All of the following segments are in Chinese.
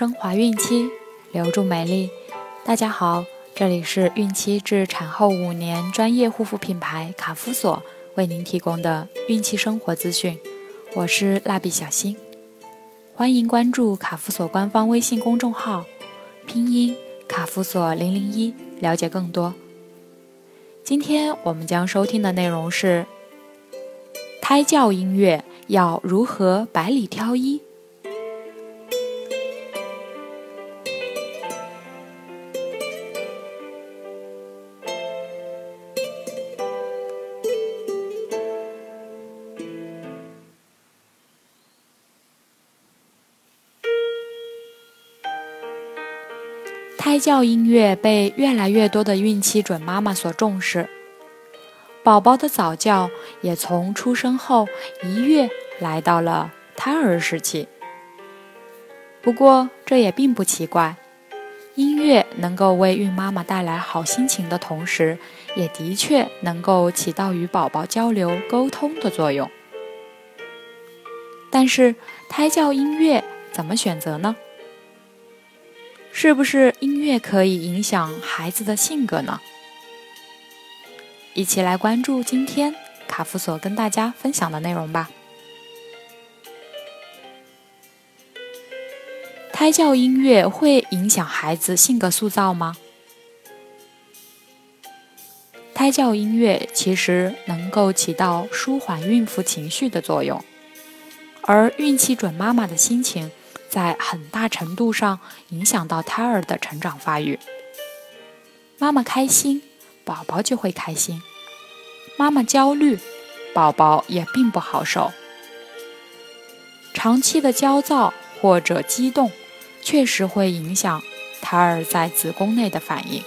升华孕期，留住美丽。大家好，这里是孕期至产后五年专业护肤品牌卡夫索为您提供的孕期生活资讯，我是蜡笔小新，欢迎关注卡夫索官方微信公众号，拼音卡夫索零零一，了解更多。今天我们将收听的内容是胎教音乐要如何百里挑一。胎教音乐被越来越多的孕期准妈妈所重视，宝宝的早教也从出生后一月来到了胎儿时期。不过这也并不奇怪，音乐能够为孕妈妈带来好心情的同时，也的确能够起到与宝宝交流沟通的作用。但是胎教音乐怎么选择呢？是不是音乐可以影响孩子的性格呢？一起来关注今天卡夫所跟大家分享的内容吧。胎教音乐会影响孩子性格塑造吗？胎教音乐其实能够起到舒缓孕妇情绪的作用，而孕期准妈妈的心情。在很大程度上影响到胎儿的成长发育。妈妈开心，宝宝就会开心；妈妈焦虑，宝宝也并不好受。长期的焦躁或者激动，确实会影响胎儿在子宫内的反应。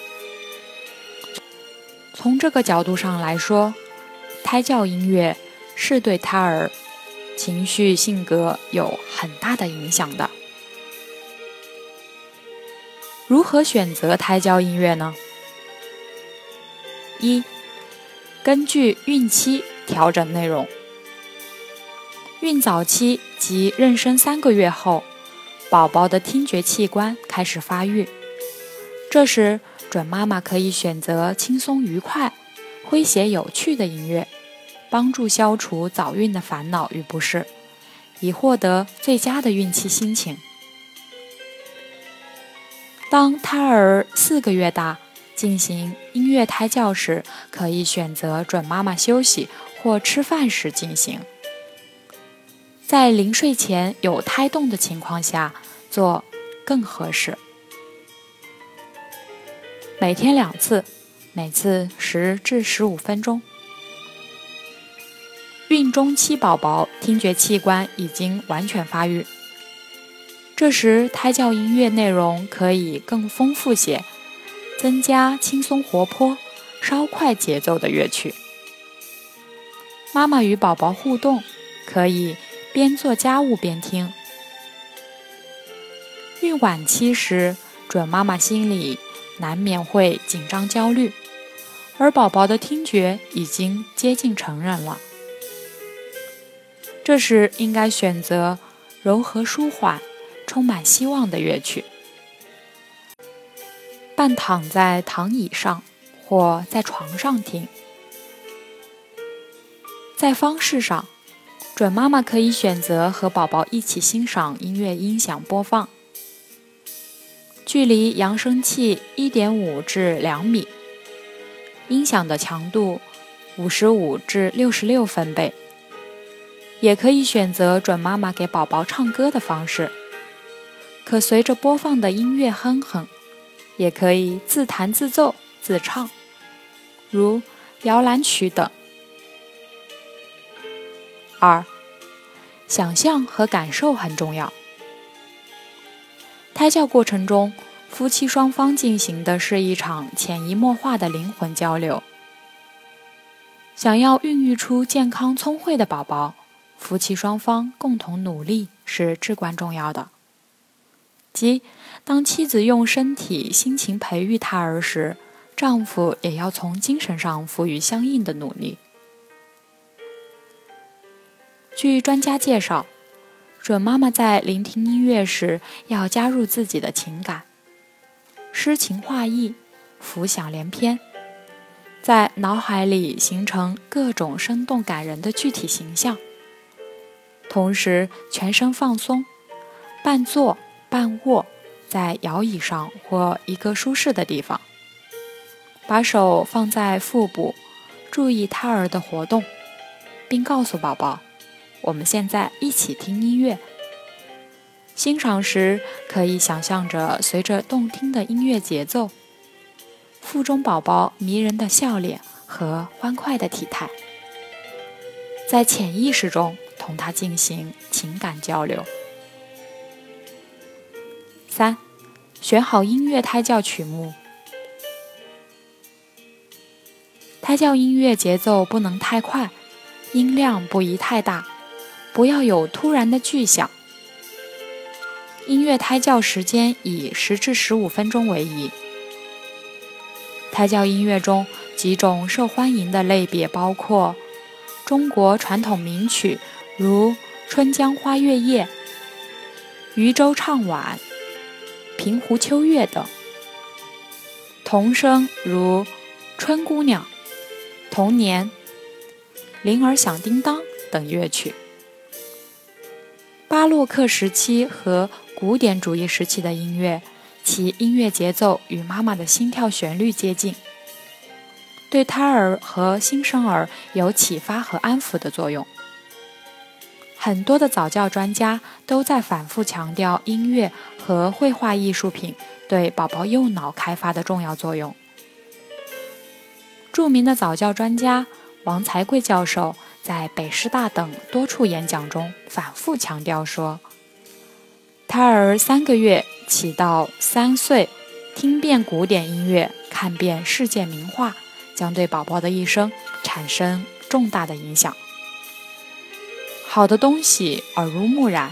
从这个角度上来说，胎教音乐是对胎儿。情绪、性格有很大的影响的。如何选择胎教音乐呢？一、根据孕期调整内容。孕早期及妊娠三个月后，宝宝的听觉器官开始发育，这时准妈妈可以选择轻松愉快、诙谐有趣的音乐。帮助消除早孕的烦恼与不适，以获得最佳的孕期心情。当胎儿四个月大进行音乐胎教时，可以选择准妈妈休息或吃饭时进行。在临睡前有胎动的情况下做更合适。每天两次，每次十至十五分钟。孕中期宝宝听觉器官已经完全发育，这时胎教音乐内容可以更丰富些，增加轻松活泼、稍快节奏的乐曲。妈妈与宝宝互动，可以边做家务边听。孕晚期时，准妈妈心里难免会紧张焦虑，而宝宝的听觉已经接近成人了。这时应该选择柔和舒缓、充满希望的乐曲。半躺在躺椅上或在床上听。在方式上，准妈妈可以选择和宝宝一起欣赏音乐音响播放，距离扬声器一点五至两米，音响的强度五十五至六十六分贝。也可以选择准妈妈给宝宝唱歌的方式，可随着播放的音乐哼哼，也可以自弹自奏自唱，如摇篮曲等。二，想象和感受很重要。胎教过程中，夫妻双方进行的是一场潜移默化的灵魂交流。想要孕育出健康聪慧的宝宝。夫妻双方共同努力是至关重要的。即当妻子用身体、心情培育胎儿时，丈夫也要从精神上赋予相应的努力。据专家介绍，准妈妈在聆听音乐时要加入自己的情感，诗情画意，浮想联翩，在脑海里形成各种生动感人的具体形象。同时，全身放松，半坐半卧，在摇椅上或一个舒适的地方，把手放在腹部，注意胎儿的活动，并告诉宝宝：“我们现在一起听音乐。”欣赏时，可以想象着随着动听的音乐节奏，腹中宝宝迷人的笑脸和欢快的体态，在潜意识中。同他进行情感交流。三，选好音乐胎教曲目。胎教音乐节奏不能太快，音量不宜太大，不要有突然的巨响。音乐胎教时间以十至十五分钟为宜。胎教音乐中几种受欢迎的类别包括中国传统名曲。如《春江花月夜》《渔舟唱晚》《平湖秋月》等，童声如《春姑娘》《童年》《铃儿响叮当》等乐曲。巴洛克时期和古典主义时期的音乐，其音乐节奏与妈妈的心跳旋律接近，对胎儿和新生儿有启发和安抚的作用。很多的早教专家都在反复强调音乐和绘画艺术品对宝宝右脑开发的重要作用。著名的早教专家王才贵教授在北师大等多处演讲中反复强调说：“胎儿三个月起到三岁，听遍古典音乐，看遍世界名画，将对宝宝的一生产生重大的影响。”好的东西耳濡目染，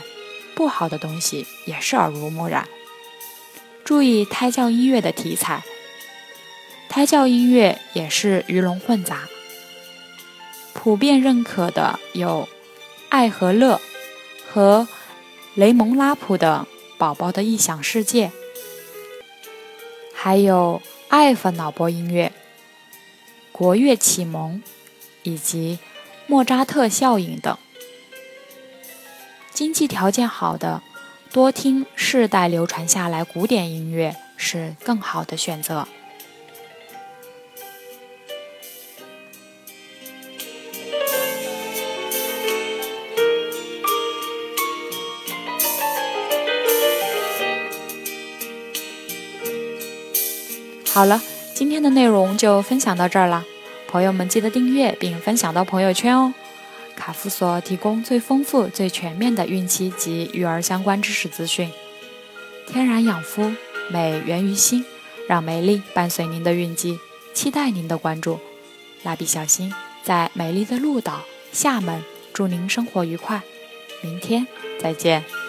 不好的东西也是耳濡目染。注意胎教音乐的题材，胎教音乐也是鱼龙混杂。普遍认可的有爱和乐和雷蒙拉普的《宝宝的异想世界》，还有艾弗脑波音乐、国乐启蒙以及莫扎特效应等。经济条件好的，多听世代流传下来古典音乐是更好的选择。好了，今天的内容就分享到这儿了，朋友们记得订阅并分享到朋友圈哦。卡夫所提供最丰富、最全面的孕期及育儿相关知识资讯。天然养肤，美源于心，让美丽伴随您的孕期，期待您的关注。蜡笔小新在美丽的鹭岛厦门，祝您生活愉快，明天再见。